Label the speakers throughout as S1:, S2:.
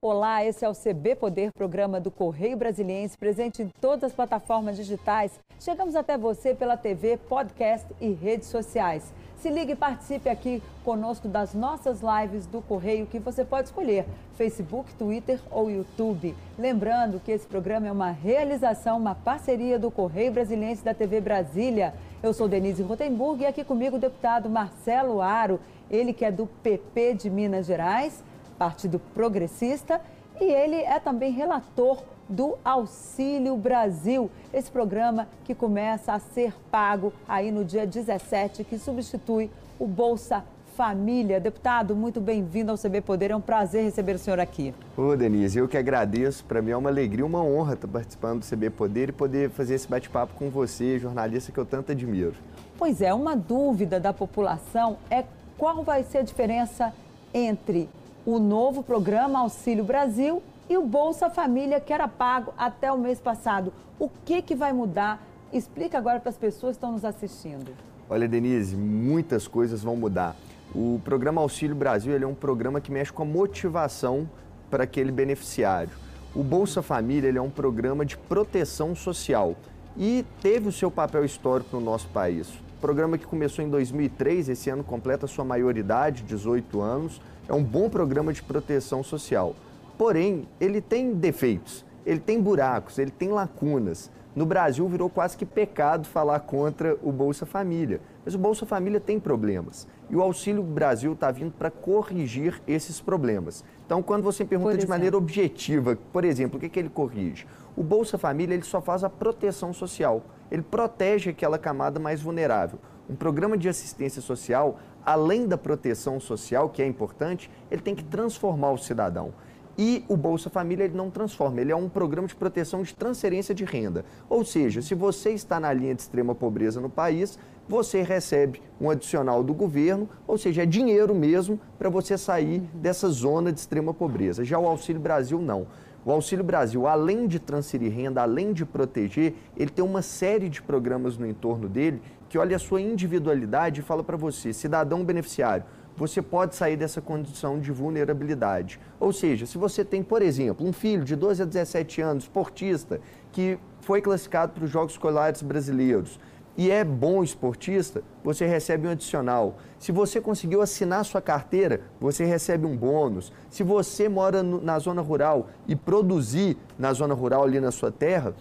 S1: Olá, esse é o CB Poder, programa do Correio Brasiliense, presente em todas as plataformas digitais. Chegamos até você pela TV, podcast e redes sociais. Se ligue e participe aqui conosco das nossas lives do Correio que você pode escolher, Facebook, Twitter ou YouTube. Lembrando que esse programa é uma realização, uma parceria do Correio Brasiliense da TV Brasília. Eu sou Denise Rotenburg e aqui comigo o deputado Marcelo Aro, ele que é do PP de Minas Gerais Partido Progressista, e ele é também relator do Auxílio Brasil, esse programa que começa a ser pago aí no dia 17, que substitui o Bolsa Família. Deputado, muito bem-vindo ao CB Poder, é um prazer receber o senhor aqui.
S2: Ô Denise, eu que agradeço, para mim é uma alegria, uma honra estar participando do CB Poder e poder fazer esse bate-papo com você, jornalista que eu tanto admiro.
S1: Pois é, uma dúvida da população é qual vai ser a diferença entre o novo programa Auxílio Brasil e o Bolsa Família, que era pago até o mês passado. O que, que vai mudar? Explica agora para as pessoas que estão nos assistindo.
S2: Olha, Denise, muitas coisas vão mudar. O programa Auxílio Brasil ele é um programa que mexe com a motivação para aquele beneficiário. O Bolsa Família ele é um programa de proteção social e teve o seu papel histórico no nosso país. Programa que começou em 2003, esse ano completa sua maioridade, 18 anos é um bom programa de proteção social. Porém, ele tem defeitos, ele tem buracos, ele tem lacunas. No Brasil virou quase que pecado falar contra o Bolsa Família. Mas o Bolsa Família tem problemas. E o Auxílio Brasil está vindo para corrigir esses problemas. Então, quando você pergunta de maneira objetiva, por exemplo, o que, que ele corrige? O Bolsa Família ele só faz a proteção social. Ele protege aquela camada mais vulnerável. Um programa de assistência social além da proteção social, que é importante, ele tem que transformar o cidadão. E o Bolsa Família ele não transforma, ele é um programa de proteção de transferência de renda. Ou seja, se você está na linha de extrema pobreza no país, você recebe um adicional do governo, ou seja, é dinheiro mesmo para você sair dessa zona de extrema pobreza. Já o Auxílio Brasil não. O Auxílio Brasil, além de transferir renda, além de proteger, ele tem uma série de programas no entorno dele que olha a sua individualidade e fala para você, cidadão beneficiário, você pode sair dessa condição de vulnerabilidade. Ou seja, se você tem, por exemplo, um filho de 12 a 17 anos, esportista, que foi classificado para os Jogos Escolares Brasileiros e é bom esportista, você recebe um adicional. Se você conseguiu assinar sua carteira, você recebe um bônus. Se você mora no, na zona rural e produzir na zona rural ali na sua terra,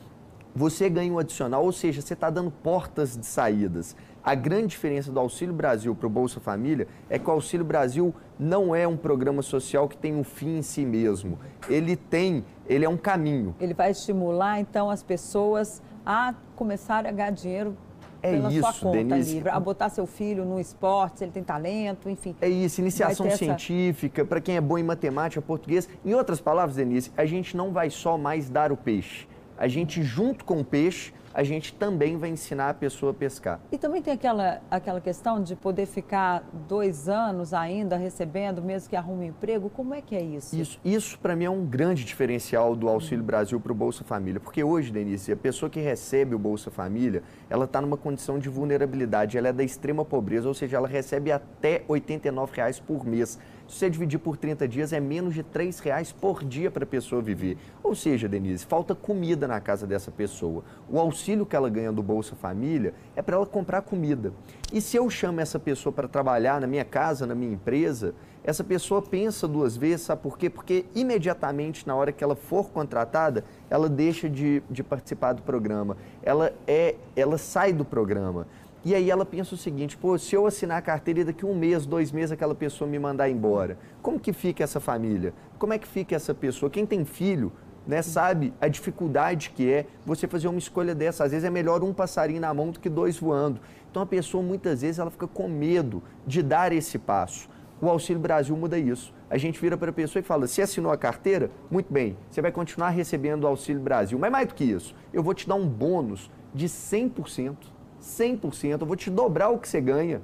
S2: você ganha um adicional, ou seja, você está dando portas de saídas. A grande diferença do Auxílio Brasil para o Bolsa Família é que o Auxílio Brasil não é um programa social que tem um fim em si mesmo. Ele tem, ele é um caminho.
S1: Ele vai estimular então as pessoas a começarem a ganhar dinheiro
S2: é
S1: pela
S2: isso,
S1: sua conta
S2: Denise.
S1: livre, a botar seu filho no esporte, se ele tem talento, enfim.
S2: É isso, iniciação
S1: essa...
S2: científica, para quem é bom em matemática, português. Em outras palavras, Denise, a gente não vai só mais dar o peixe a gente, junto com o peixe, a gente também vai ensinar a pessoa a pescar.
S1: E também tem aquela, aquela questão de poder ficar dois anos ainda recebendo, mesmo que arrume um emprego. Como é que é isso?
S2: Isso, isso para mim é um grande diferencial do Auxílio Brasil para o Bolsa Família. Porque hoje, Denise, a pessoa que recebe o Bolsa Família, ela está numa condição de vulnerabilidade, ela é da extrema pobreza, ou seja, ela recebe até 89 reais por mês. Se você dividir por 30 dias, é menos de R$ reais por dia para a pessoa viver. Ou seja, Denise, falta comida na casa dessa pessoa. O auxílio que ela ganha do Bolsa Família é para ela comprar comida. E se eu chamo essa pessoa para trabalhar na minha casa, na minha empresa, essa pessoa pensa duas vezes, sabe por quê? Porque imediatamente, na hora que ela for contratada, ela deixa de, de participar do programa. Ela, é, ela sai do programa. E aí ela pensa o seguinte, pô, se eu assinar a carteira e daqui um mês, dois meses aquela pessoa me mandar embora, como que fica essa família? Como é que fica essa pessoa? Quem tem filho, né, sabe a dificuldade que é você fazer uma escolha dessa. Às vezes é melhor um passarinho na mão do que dois voando. Então a pessoa muitas vezes ela fica com medo de dar esse passo. O Auxílio Brasil muda isso. A gente vira para a pessoa e fala: se assinou a carteira, muito bem, você vai continuar recebendo o Auxílio Brasil. Mas mais do que isso, eu vou te dar um bônus de 100%. 100%, eu vou te dobrar o que você ganha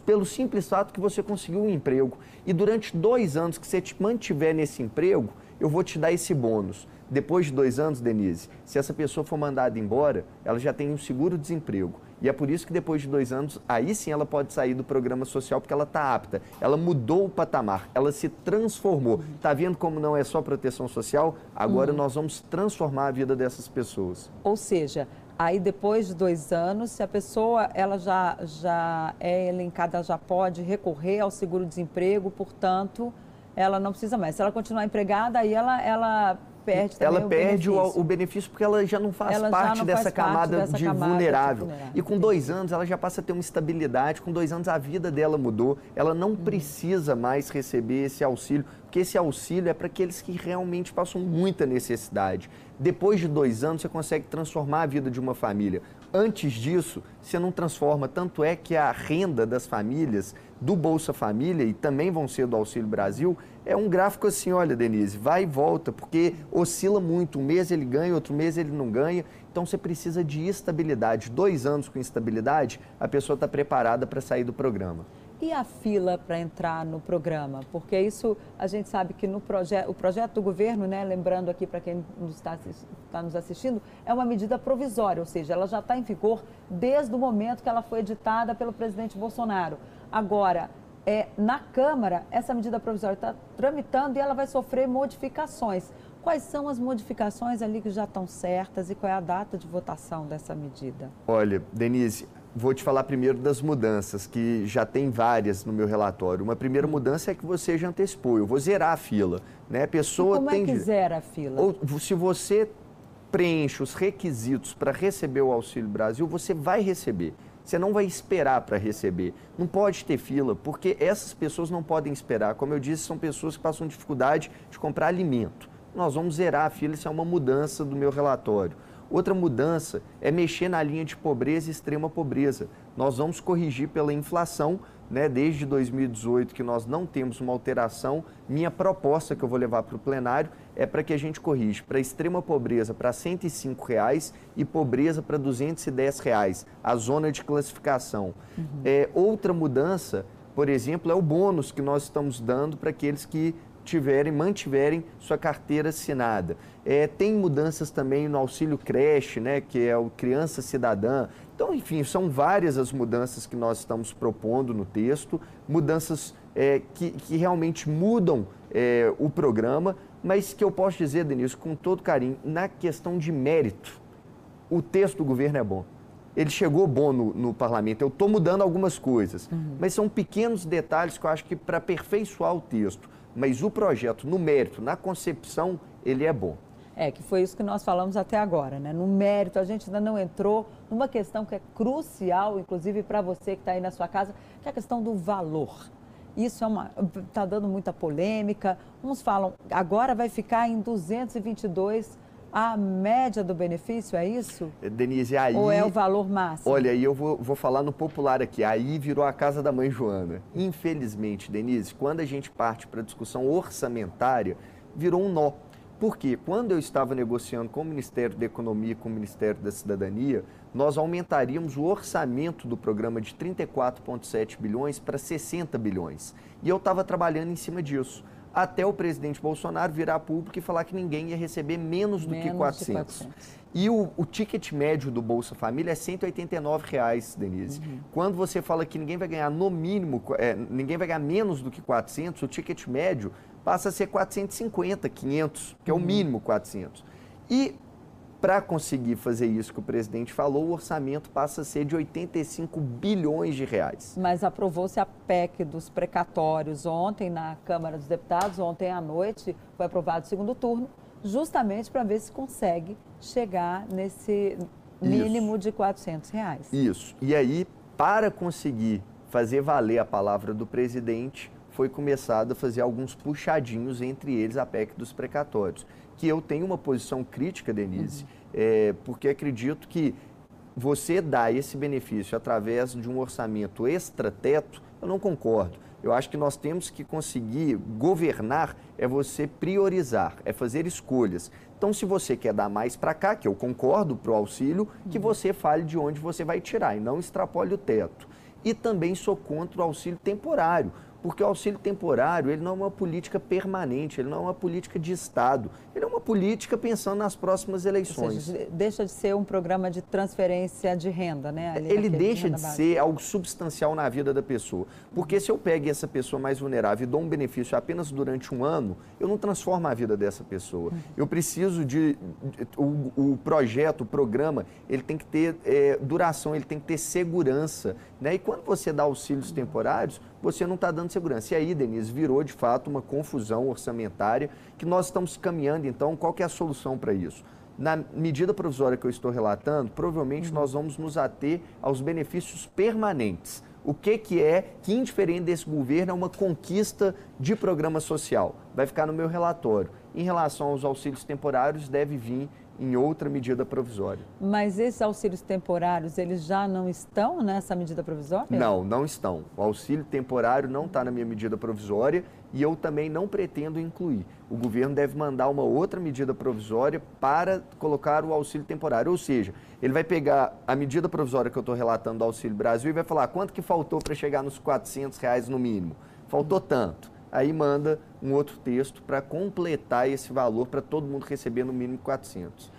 S2: pelo simples fato que você conseguiu um emprego. E durante dois anos que você te mantiver nesse emprego, eu vou te dar esse bônus. Depois de dois anos, Denise, se essa pessoa for mandada embora, ela já tem um seguro-desemprego. E é por isso que depois de dois anos, aí sim ela pode sair do programa social, porque ela está apta. Ela mudou o patamar, ela se transformou. Está vendo como não é só proteção social? Agora uhum. nós vamos transformar a vida dessas pessoas.
S1: Ou seja, Aí depois de dois anos, se a pessoa ela já, já é elencada, ela já pode recorrer ao seguro-desemprego, portanto, ela não precisa mais. Se ela continuar empregada, aí ela, ela perde
S2: Ela
S1: o
S2: perde
S1: benefício.
S2: O, o, benefício porque ela já não faz, parte, não dessa faz camada parte dessa de camada vulnerável. De vulnerável. E com dois anos ela já passa a ter uma estabilidade, com dois anos a vida dela mudou, ela não uhum. precisa mais receber esse auxílio, porque esse auxílio é para aqueles que realmente passam muita necessidade. Depois de dois anos você consegue transformar a vida de uma família. Antes disso, você não transforma. Tanto é que a renda das famílias, do Bolsa Família e também vão ser do Auxílio Brasil, é um gráfico assim, olha, Denise, vai e volta, porque oscila muito. Um mês ele ganha, outro mês ele não ganha. Então você precisa de estabilidade. Dois anos com estabilidade, a pessoa está preparada para sair do programa.
S1: E a fila para entrar no programa? Porque isso a gente sabe que no projeto, o projeto do governo, né, lembrando aqui para quem está, está nos assistindo, é uma medida provisória, ou seja, ela já está em vigor desde o momento que ela foi editada pelo presidente Bolsonaro. Agora, é, na Câmara, essa medida provisória está tramitando e ela vai sofrer modificações. Quais são as modificações ali que já estão certas e qual é a data de votação dessa medida?
S2: Olha, Denise, Vou te falar primeiro das mudanças, que já tem várias no meu relatório. Uma primeira mudança é que você já antecipou. Eu vou zerar a fila. Né? A pessoa
S1: e como
S2: tem
S1: é que zera a fila?
S2: Ou, se você preenche os requisitos para receber o Auxílio Brasil, você vai receber. Você não vai esperar para receber. Não pode ter fila, porque essas pessoas não podem esperar. Como eu disse, são pessoas que passam dificuldade de comprar alimento. Nós vamos zerar a fila, isso é uma mudança do meu relatório. Outra mudança é mexer na linha de pobreza e extrema pobreza. Nós vamos corrigir pela inflação, né, desde 2018 que nós não temos uma alteração. Minha proposta que eu vou levar para o plenário é para que a gente corrija para extrema pobreza para 105 reais e pobreza para 210 reais, a zona de classificação. Uhum. É, outra mudança, por exemplo, é o bônus que nós estamos dando para aqueles que tiverem, mantiverem sua carteira assinada. É, tem mudanças também no auxílio creche, né, que é o Criança Cidadã. Então, enfim, são várias as mudanças que nós estamos propondo no texto, mudanças é, que, que realmente mudam é, o programa, mas que eu posso dizer, Denise, com todo carinho, na questão de mérito, o texto do governo é bom ele chegou bom no, no parlamento. Eu estou mudando algumas coisas, uhum. mas são pequenos detalhes que eu acho que para aperfeiçoar o texto mas o projeto, no mérito, na concepção, ele é bom.
S1: É, que foi isso que nós falamos até agora, né? No mérito, a gente ainda não entrou numa questão que é crucial, inclusive para você que está aí na sua casa, que é a questão do valor. Isso é está dando muita polêmica. Uns falam agora vai ficar em 222 a média do benefício, é isso?
S2: Denise, aí...
S1: Ou é o valor máximo?
S2: Olha, aí eu vou, vou falar no popular aqui. Aí virou a casa da mãe Joana. Infelizmente, Denise, quando a gente parte para a discussão orçamentária, virou um nó. Porque quando eu estava negociando com o Ministério da Economia e com o Ministério da Cidadania, nós aumentaríamos o orçamento do programa de 34,7 bilhões para 60 bilhões. E eu estava trabalhando em cima disso até o presidente Bolsonaro virar público e falar que ninguém ia receber menos do menos que 400. 400. E o, o, ticket médio do Bolsa Família é 189 reais, Denise. Uhum. Quando você fala que ninguém vai ganhar no mínimo, é, ninguém vai ganhar menos do que 400, o ticket médio passa a ser 450, 500, que é o uhum. mínimo 400. E para conseguir fazer isso que o presidente falou, o orçamento passa a ser de 85 bilhões de reais.
S1: Mas aprovou-se a PEC dos precatórios ontem na Câmara dos Deputados, ontem à noite foi aprovado o segundo turno, justamente para ver se consegue chegar nesse mínimo isso. de 400 reais.
S2: Isso. E aí, para conseguir fazer valer a palavra do presidente, foi começado a fazer alguns puxadinhos, entre eles a PEC dos precatórios que eu tenho uma posição crítica, Denise, uhum. é, porque acredito que você dá esse benefício através de um orçamento extra-teto, eu não concordo. Eu acho que nós temos que conseguir governar é você priorizar, é fazer escolhas. Então, se você quer dar mais para cá, que eu concordo para o auxílio, que uhum. você fale de onde você vai tirar e não extrapole o teto. E também sou contra o auxílio temporário porque o auxílio temporário ele não é uma política permanente, ele não é uma política de Estado, ele é política pensando nas próximas eleições.
S1: Seja, deixa de ser um programa de transferência de renda, né?
S2: Ali Ele deixa de ser algo substancial na vida da pessoa. Porque se eu pego essa pessoa mais vulnerável e dou um benefício apenas durante um ano, eu não transformo a vida dessa pessoa. Eu preciso de. O, o projeto, o programa, ele tem que ter é, duração, ele tem que ter segurança. Né? E quando você dá auxílios temporários, você não está dando segurança. E aí, Denise, virou de fato uma confusão orçamentária que nós estamos caminhando, então, qual que é a solução para isso? Na medida provisória que eu estou relatando, provavelmente uhum. nós vamos nos ater aos benefícios permanentes. O que, que é que, indiferente desse governo, é uma conquista de programa social? Vai ficar no meu relatório. Em relação aos auxílios temporários, deve vir em outra medida provisória.
S1: Mas esses auxílios temporários, eles já não estão nessa medida provisória?
S2: Não, não estão. O auxílio temporário não está na minha medida provisória e eu também não pretendo incluir. O governo deve mandar uma outra medida provisória para colocar o auxílio temporário. Ou seja, ele vai pegar a medida provisória que eu estou relatando do Auxílio Brasil e vai falar quanto que faltou para chegar nos 400 reais no mínimo. Faltou tanto aí manda um outro texto para completar esse valor para todo mundo receber no mínimo 400.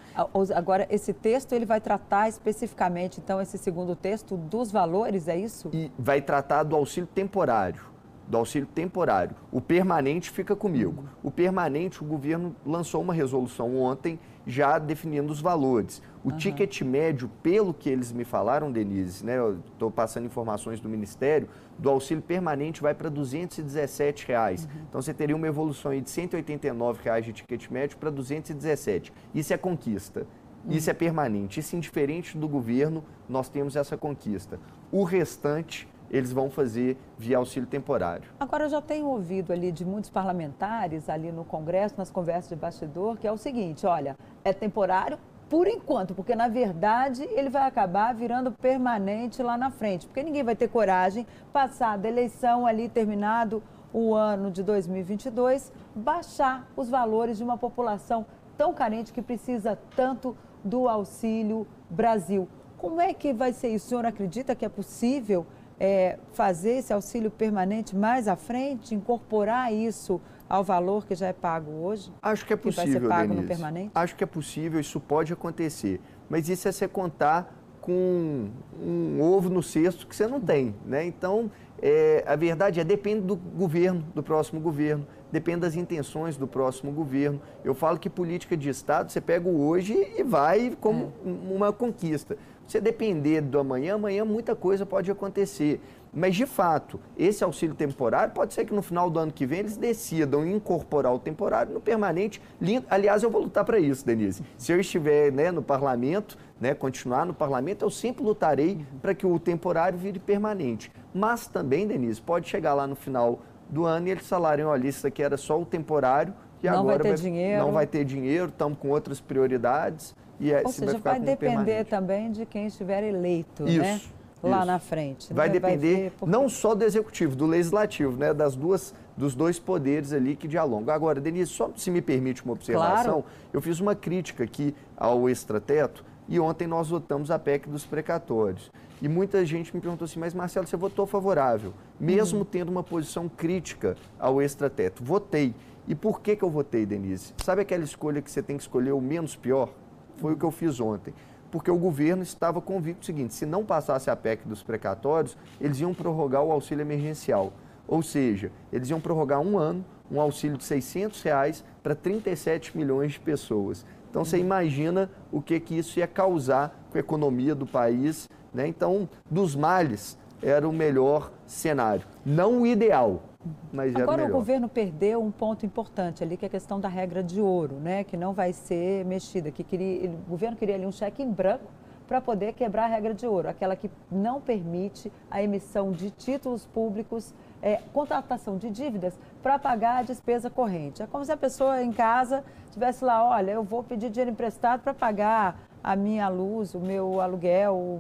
S1: Agora, esse texto ele vai tratar especificamente, então, esse segundo texto dos valores, é isso?
S2: E vai tratar do auxílio temporário do auxílio temporário. O permanente fica comigo. O permanente, o governo lançou uma resolução ontem já definindo os valores. O uhum. ticket médio, pelo que eles me falaram, Denise, né, eu estou passando informações do Ministério, do auxílio permanente vai para 217 reais. Uhum. Então você teria uma evolução aí de 189 reais de ticket médio para 217. Isso é conquista. Uhum. Isso é permanente. Isso indiferente do governo, nós temos essa conquista. O restante eles vão fazer via auxílio temporário.
S1: Agora, eu já tenho ouvido ali de muitos parlamentares ali no Congresso, nas conversas de bastidor, que é o seguinte, olha, é temporário por enquanto, porque na verdade ele vai acabar virando permanente lá na frente, porque ninguém vai ter coragem, passada a eleição ali, terminado o ano de 2022, baixar os valores de uma população tão carente que precisa tanto do Auxílio Brasil. Como é que vai ser isso? O senhor acredita que é possível é, fazer esse auxílio permanente mais à frente, incorporar isso ao valor que já é pago hoje?
S2: Acho que é possível, que vai ser pago Denise. no permanente? Acho que é possível, isso pode acontecer. Mas isso é você contar com um ovo no cesto que você não tem, né? Então, é, a verdade é, depende do governo, do próximo governo, depende das intenções do próximo governo. Eu falo que política de Estado, você pega o hoje e vai como é. uma conquista. Se depender do amanhã, amanhã muita coisa pode acontecer. Mas, de fato, esse auxílio temporário, pode ser que no final do ano que vem eles decidam incorporar o temporário no permanente. Aliás, eu vou lutar para isso, Denise. Se eu estiver né, no parlamento, né, continuar no parlamento, eu sempre lutarei para que o temporário vire permanente. Mas também, Denise, pode chegar lá no final do ano e eles falarem, olha, isso aqui era só o temporário e
S1: não
S2: agora
S1: vai ter vai, dinheiro.
S2: não vai ter dinheiro, estamos com outras prioridades. E é,
S1: Ou seja, vai, vai depender também de quem estiver eleito,
S2: isso,
S1: né? Lá isso. na frente.
S2: Vai né? depender vai não só do executivo, do legislativo, né? Das duas, dos dois poderes ali que dialogam. Agora, Denise, só se me permite uma observação, claro. eu fiz uma crítica aqui ao extrateto e ontem nós votamos a PEC dos precatórios. E muita gente me perguntou assim, mas Marcelo, você votou favorável, mesmo uhum. tendo uma posição crítica ao extrateto. Votei. E por que, que eu votei, Denise? Sabe aquela escolha que você tem que escolher o menos pior? Foi o que eu fiz ontem. Porque o governo estava convicto do seguinte: se não passasse a PEC dos precatórios, eles iam prorrogar o auxílio emergencial. Ou seja, eles iam prorrogar um ano, um auxílio de 600 reais para 37 milhões de pessoas. Então você imagina o que, que isso ia causar com a economia do país. Né? Então, dos males, era o melhor cenário. Não o ideal, mas
S1: Agora o governo perdeu um ponto importante ali, que é a questão da regra de ouro, né? que não vai ser mexida. Que queria, o governo queria ali um cheque em branco para poder quebrar a regra de ouro, aquela que não permite a emissão de títulos públicos, é, contratação de dívidas para pagar a despesa corrente. É como se a pessoa em casa tivesse lá, olha, eu vou pedir dinheiro emprestado para pagar a minha luz, o meu aluguel,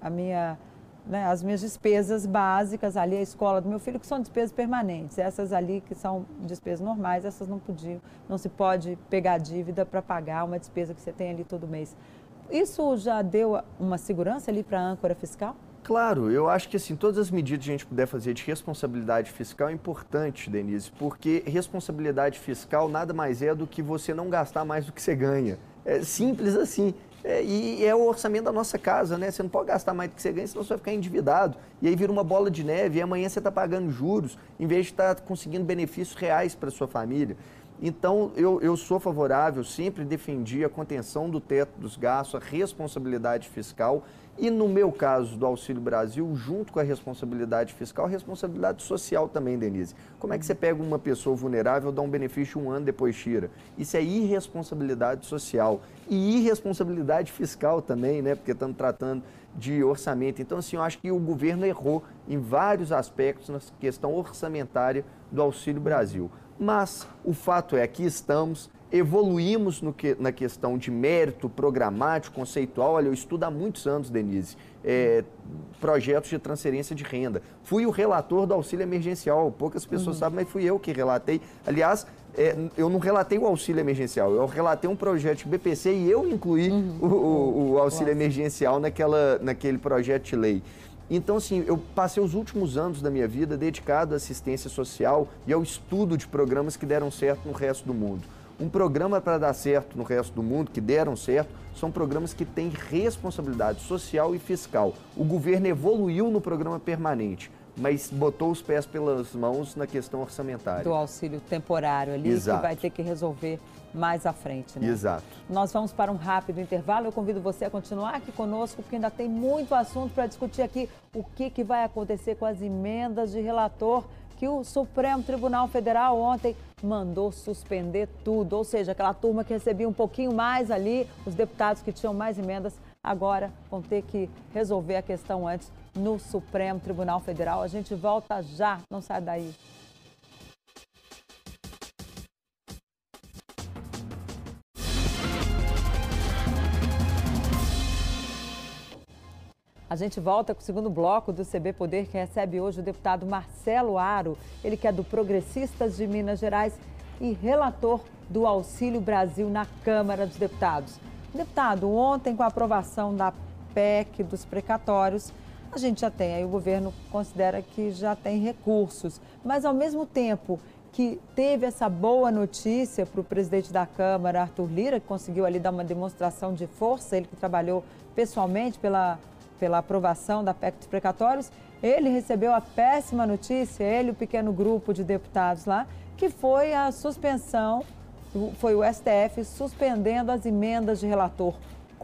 S1: a minha né, as minhas despesas básicas ali, a escola do meu filho, que são despesas permanentes. Essas ali que são despesas normais, essas não podiam, não se pode pegar dívida para pagar uma despesa que você tem ali todo mês. Isso já deu uma segurança ali para a âncora fiscal?
S2: Claro, eu acho que assim, todas as medidas que a gente puder fazer de responsabilidade fiscal é importante, Denise, porque responsabilidade fiscal nada mais é do que você não gastar mais do que você ganha. É simples assim. É, e é o orçamento da nossa casa, né? Você não pode gastar mais do que você ganha, senão você vai ficar endividado. E aí vira uma bola de neve, e amanhã você está pagando juros, em vez de estar tá conseguindo benefícios reais para sua família. Então, eu, eu sou favorável, sempre defendi a contenção do teto dos gastos, a responsabilidade fiscal e, no meu caso, do Auxílio Brasil, junto com a responsabilidade fiscal, a responsabilidade social também, Denise. Como é que você pega uma pessoa vulnerável, dá um benefício um ano, depois tira? Isso é irresponsabilidade social e irresponsabilidade fiscal também, né? Porque estamos tratando de orçamento. Então, assim, eu acho que o governo errou em vários aspectos na questão orçamentária do Auxílio Brasil. Mas o fato é que estamos, evoluímos que, na questão de mérito programático, conceitual. Olha, eu estudo há muitos anos, Denise, é, projetos de transferência de renda. Fui o relator do auxílio emergencial, poucas pessoas uhum. sabem, mas fui eu que relatei. Aliás, é, eu não relatei o auxílio emergencial, eu relatei um projeto de BPC e eu incluí uhum. o, o, o, auxílio emergencial naquela, naquele projeto de lei. Então, assim, eu passei os últimos anos da minha vida dedicado à assistência social e ao estudo de programas que deram certo no resto do mundo. Um programa para dar certo no resto do mundo, que deram certo, são programas que têm responsabilidade social e fiscal. O governo evoluiu no programa permanente mas botou os pés pelas mãos na questão orçamentária.
S1: Do auxílio temporário ali, Exato. que vai ter que resolver mais à frente. Né?
S2: Exato.
S1: Nós vamos para um rápido intervalo. Eu convido você a continuar aqui conosco, porque ainda tem muito assunto para discutir aqui. O que, que vai acontecer com as emendas de relator que o Supremo Tribunal Federal ontem mandou suspender tudo. Ou seja, aquela turma que recebia um pouquinho mais ali, os deputados que tinham mais emendas, agora vão ter que resolver a questão antes no Supremo Tribunal Federal. A gente volta já, não sai daí. A gente volta com o segundo bloco do CB Poder, que recebe hoje o deputado Marcelo Aro, ele que é do Progressistas de Minas Gerais e relator do Auxílio Brasil na Câmara dos Deputados. Deputado, ontem com a aprovação da PEC dos precatórios, a gente já tem, aí o governo considera que já tem recursos, mas ao mesmo tempo que teve essa boa notícia para o presidente da Câmara, Arthur Lira, que conseguiu ali dar uma demonstração de força, ele que trabalhou pessoalmente pela, pela aprovação da PEC dos precatórios, ele recebeu a péssima notícia, ele e o pequeno grupo de deputados lá, que foi a suspensão, foi o STF suspendendo as emendas de relator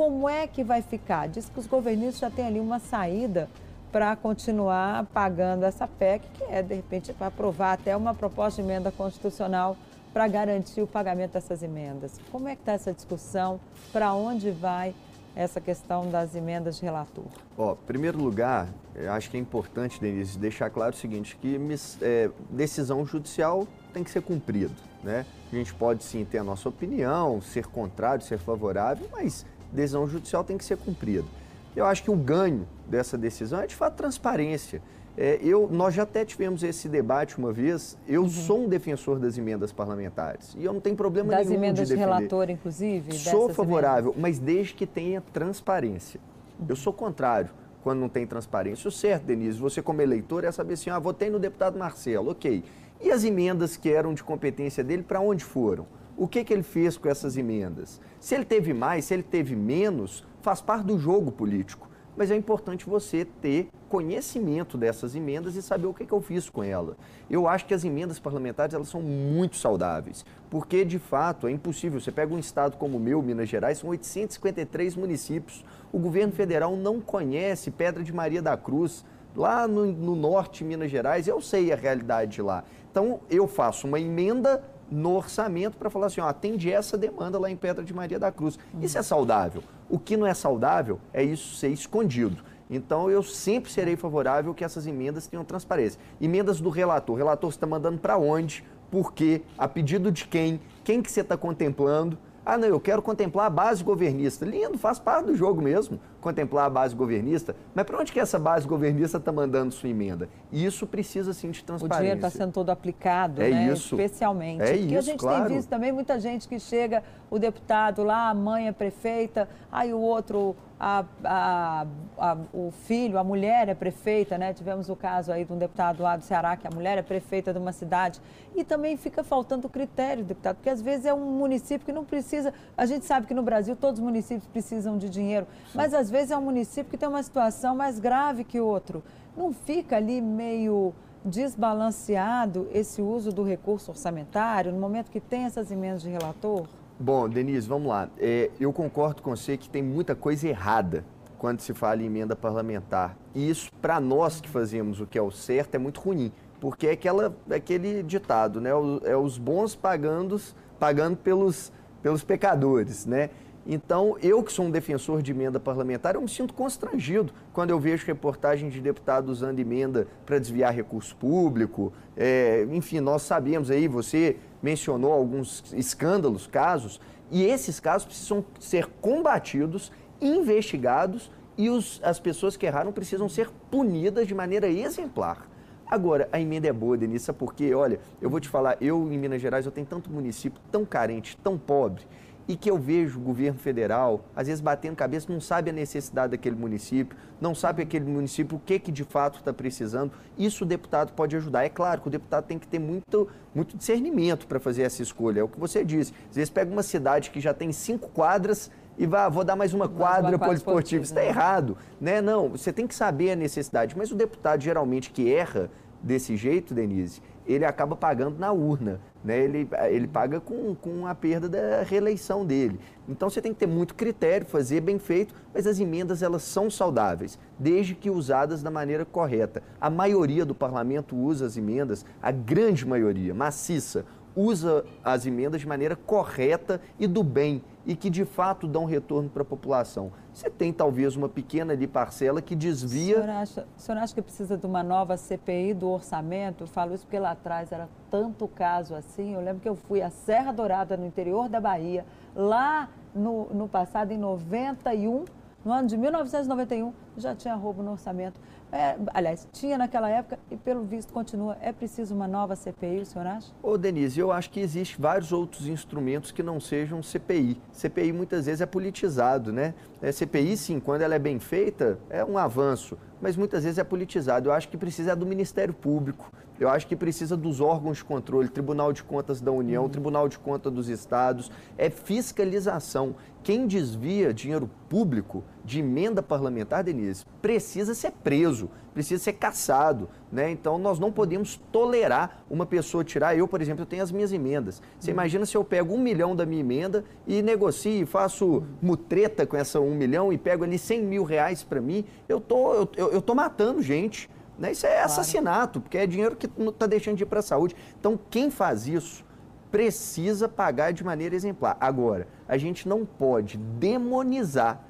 S1: como é que vai ficar? Diz que os governistas já têm ali uma saída para continuar pagando essa PEC, que é, de repente, para aprovar até uma proposta de emenda constitucional para garantir o pagamento dessas emendas. Como é que está essa discussão? Para onde vai essa questão das emendas de relator?
S2: Ó, em primeiro lugar, acho que é importante, Denise, deixar claro o seguinte, que é, decisão judicial tem que ser cumprida. Né? A gente pode sim ter a nossa opinião, ser contrário, ser favorável, mas decisão judicial tem que ser cumprida. Eu acho que o ganho dessa decisão é, de fato, transparência. É, eu, nós já até tivemos esse debate uma vez. Eu uhum. sou um defensor das emendas parlamentares e eu não tenho problema
S1: das
S2: nenhum
S1: emendas
S2: de
S1: defender. relator, inclusive?
S2: Sou favorável, emendas. mas desde que tenha transparência. Uhum. Eu sou contrário quando não tem transparência. O certo, Denise, você como eleitor é saber assim, ah, votei no deputado Marcelo, ok. E as emendas que eram de competência dele, para onde foram? O que, que ele fez com essas emendas? Se ele teve mais, se ele teve menos, faz parte do jogo político. Mas é importante você ter conhecimento dessas emendas e saber o que, que eu fiz com ela. Eu acho que as emendas parlamentares elas são muito saudáveis, porque de fato é impossível. Você pega um estado como o meu, Minas Gerais, são 853 municípios. O governo federal não conhece Pedra de Maria da Cruz, lá no, no norte de Minas Gerais. Eu sei a realidade de lá. Então eu faço uma emenda no orçamento para falar assim, ó, atende essa demanda lá em Pedra de Maria da Cruz. Isso é saudável. O que não é saudável é isso ser escondido. Então, eu sempre serei favorável que essas emendas tenham transparência. Emendas do relator. O relator está mandando para onde? Por quê? A pedido de quem? Quem que você está contemplando? Ah, não, eu quero contemplar a base governista. Lindo, faz parte do jogo mesmo, contemplar a base governista. Mas para onde que essa base governista está mandando sua emenda? Isso precisa, sim, de transparência.
S1: O dinheiro está sendo todo aplicado,
S2: é
S1: né?
S2: Isso.
S1: Especialmente.
S2: É
S1: Porque
S2: isso,
S1: a gente
S2: claro.
S1: tem visto também muita gente que chega, o deputado lá, a mãe é prefeita, aí o outro a, a, a, o filho, a mulher é prefeita, né? Tivemos o caso aí de um deputado lá do Ceará, que a mulher é prefeita de uma cidade. E também fica faltando critério, deputado, porque às vezes é um município que não precisa. A gente sabe que no Brasil todos os municípios precisam de dinheiro, Sim. mas às vezes é um município que tem uma situação mais grave que outro. Não fica ali meio desbalanceado esse uso do recurso orçamentário no momento que tem essas emendas de relator?
S2: Bom, Denise, vamos lá. É, eu concordo com você que tem muita coisa errada quando se fala em emenda parlamentar. E isso, para nós que fazemos o que é o certo, é muito ruim. Porque é, aquela, é aquele ditado, né? É os bons pagando, pagando pelos, pelos pecadores, né? Então, eu que sou um defensor de emenda parlamentar, eu me sinto constrangido quando eu vejo reportagens de deputados usando emenda para desviar recurso público. É, enfim, nós sabemos aí, você mencionou alguns escândalos, casos, e esses casos precisam ser combatidos, investigados e os, as pessoas que erraram precisam ser punidas de maneira exemplar. Agora, a emenda é boa, Denise, porque, olha, eu vou te falar, eu em Minas Gerais eu tenho tanto município tão carente, tão pobre, e que eu vejo o governo federal, às vezes batendo cabeça, não sabe a necessidade daquele município, não sabe aquele município o que, que de fato está precisando. Isso o deputado pode ajudar. É claro que o deputado tem que ter muito, muito discernimento para fazer essa escolha. É o que você disse. Às vezes pega uma cidade que já tem cinco quadras e vá, vou dar mais uma quadra poliesportiva. Isso está né? errado. Né? Não, você tem que saber a necessidade. Mas o deputado geralmente que erra desse jeito, Denise, ele acaba pagando na urna. Né? Ele, ele paga com, com a perda da reeleição dele. Então você tem que ter muito critério, fazer bem feito, mas as emendas elas são saudáveis, desde que usadas da maneira correta. A maioria do parlamento usa as emendas, a grande maioria, maciça, usa as emendas de maneira correta e do bem e que de fato dão retorno para a população. Você tem talvez uma pequena ali parcela que desvia.
S1: O senhor, acha, o senhor acha que precisa de uma nova CPI do orçamento? Eu falo isso porque lá atrás era tanto caso assim. Eu lembro que eu fui à Serra Dourada, no interior da Bahia, lá no, no passado, em 91, no ano de 1991, já tinha roubo no orçamento. É, aliás, tinha naquela época e pelo visto continua. É preciso uma nova CPI, o senhor acha?
S2: Ô Denise, eu acho que existem vários outros instrumentos que não sejam CPI. CPI muitas vezes é politizado, né? É, CPI, sim, quando ela é bem feita, é um avanço, mas muitas vezes é politizado. Eu acho que precisa do Ministério Público, eu acho que precisa dos órgãos de controle, Tribunal de Contas da União, uhum. Tribunal de Contas dos Estados, é fiscalização. Quem desvia dinheiro público de emenda parlamentar, Denise, precisa ser preso, precisa ser caçado. Né? Então, nós não podemos tolerar uma pessoa tirar. Eu, por exemplo, eu tenho as minhas emendas. Você uhum. imagina se eu pego um milhão da minha emenda e negocio, faço mutreta com essa um milhão e pego ali 100 mil reais para mim, eu tô, eu, eu, eu tô matando gente. Né? Isso é claro. assassinato, porque é dinheiro que não está deixando de ir para a saúde. Então, quem faz isso precisa pagar de maneira exemplar. Agora, a gente não pode demonizar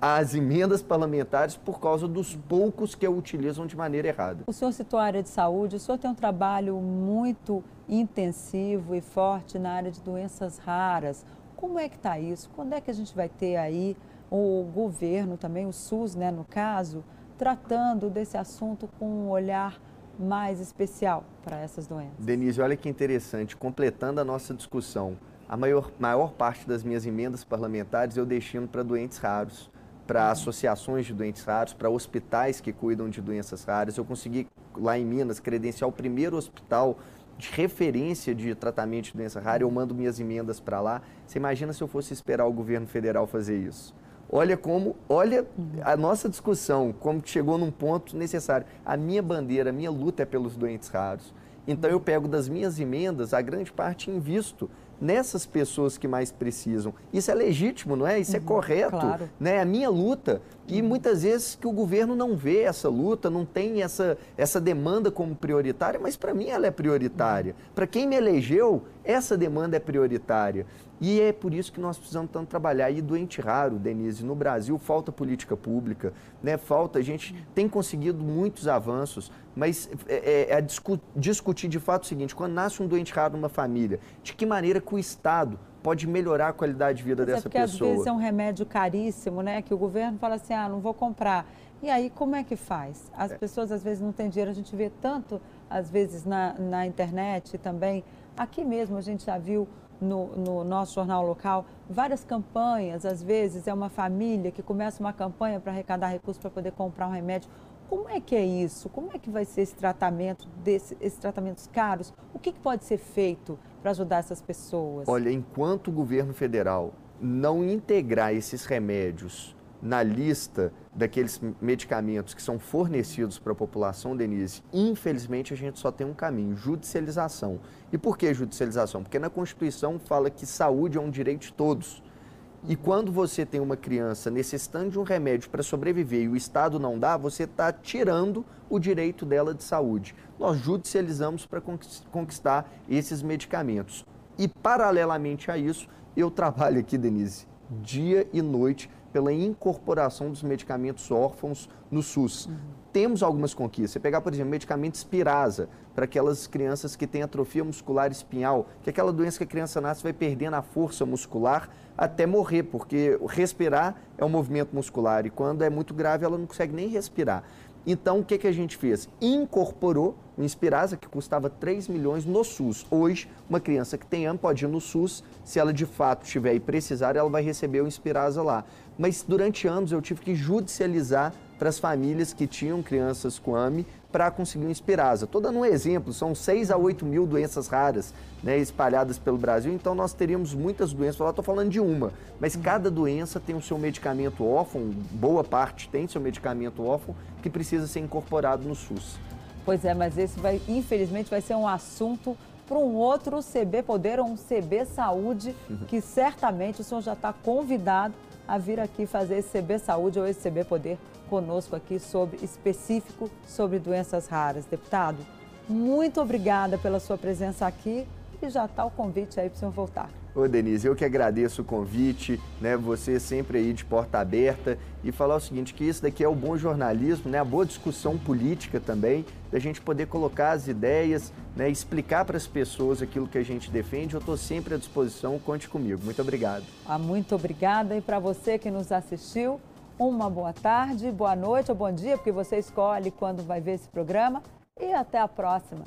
S2: as emendas parlamentares por causa dos poucos que a utilizam de maneira errada.
S1: O senhor citou a área de saúde, o senhor tem um trabalho muito intensivo e forte na área de doenças raras. Como é que está isso? Quando é que a gente vai ter aí o governo também, o SUS, né, no caso, tratando desse assunto com um olhar mais especial para essas doenças?
S2: Denise, olha que interessante, completando a nossa discussão, a maior, maior parte das minhas emendas parlamentares eu destino para doentes raros, para uhum. associações de doentes raros, para hospitais que cuidam de doenças raras. Eu consegui, lá em Minas, credenciar o primeiro hospital de referência de tratamento de doença rara, eu mando minhas emendas para lá. Você imagina se eu fosse esperar o governo federal fazer isso? Olha como, olha a nossa discussão, como chegou num ponto necessário. A minha bandeira, a minha luta é pelos doentes raros. Então eu pego das minhas emendas, a grande parte invisto nessas pessoas que mais precisam. Isso é legítimo, não é? Isso é uhum, é correto, claro. né? É a minha luta. E uhum. muitas vezes que o governo não vê essa luta, não tem essa, essa demanda como prioritária, mas para mim ela é prioritária. Uhum. Para quem me elegeu, essa demanda é prioritária. E é por isso que nós precisamos tanto trabalhar. E doente raro, Denise, no Brasil falta política pública, né? falta, a gente tem conseguido muitos avanços, mas é, é, é discu discutir de fato o seguinte, quando nasce um doente raro numa família, de que maneira que o Estado pode melhorar a qualidade de vida
S1: mas é
S2: dessa
S1: é porque,
S2: pessoa?
S1: Às vezes é um remédio caríssimo, né? Que o governo fala assim, ah, não vou comprar. E aí, como é que faz? As é. pessoas às vezes não têm dinheiro, a gente vê tanto, às vezes, na, na internet também. Aqui mesmo a gente já viu no, no, nosso jornal local várias campanhas. Às vezes é uma família que começa uma campanha para arrecadar recursos para poder comprar um remédio. Como é que é isso? Como é que vai ser esse tratamento, desse, esses tratamentos caros? O que, que pode ser feito para ajudar essas pessoas?
S2: Olha, enquanto o governo federal não integrar esses remédios na lista daqueles medicamentos que são fornecidos para a população, Denise, infelizmente a gente só tem um caminho, judicialização. E por que judicialização? Porque na Constituição fala que saúde é um direito de todos. E quando você tem uma criança necessitando de um remédio para sobreviver e o Estado não dá, você está tirando o direito dela de saúde. Nós judicializamos para conquistar esses medicamentos. E, paralelamente a isso, eu trabalho aqui, Denise, dia e noite pela incorporação dos medicamentos órfãos no SUS. Uhum. Temos algumas conquistas. Você pegar, por exemplo, medicamento Spirasa, para aquelas crianças que têm atrofia muscular espinhal, que é aquela doença que a criança nasce vai perdendo a força muscular até morrer, porque respirar é um movimento muscular e quando é muito grave ela não consegue nem respirar. Então, o que, que a gente fez? Incorporou o Inspirasa, que custava 3 milhões no SUS. Hoje, uma criança que tem AM pode ir no SUS, se ela de fato tiver e precisar, ela vai receber o Inspirasa lá. Mas durante anos eu tive que judicializar para as famílias que tinham crianças com AME para conseguir um Inspirasa. Estou dando um exemplo, são 6 a 8 mil doenças raras né, espalhadas pelo Brasil, então nós teríamos muitas doenças. Eu estou falando de uma, mas cada doença tem o seu medicamento órfão, boa parte tem seu medicamento órfão, que precisa ser incorporado no SUS.
S1: Pois é, mas esse vai, infelizmente, vai ser um assunto para um outro CB Poder ou um CB Saúde, uhum. que certamente o senhor já está convidado a vir aqui fazer esse CB Saúde ou esse CB Poder conosco aqui sobre específico sobre doenças raras. Deputado, muito obrigada pela sua presença aqui e já está o convite aí para o senhor voltar.
S2: Ô Denise, eu que agradeço o convite, né? Você sempre aí de porta aberta e falar o seguinte, que isso daqui é o bom jornalismo, né? A boa discussão política também, da gente poder colocar as ideias, né? Explicar para as pessoas aquilo que a gente defende. Eu estou sempre à disposição, conte comigo. Muito obrigado.
S1: Ah, muito obrigada e para você que nos assistiu, uma boa tarde, boa noite ou bom dia, porque você escolhe quando vai ver esse programa e até a próxima.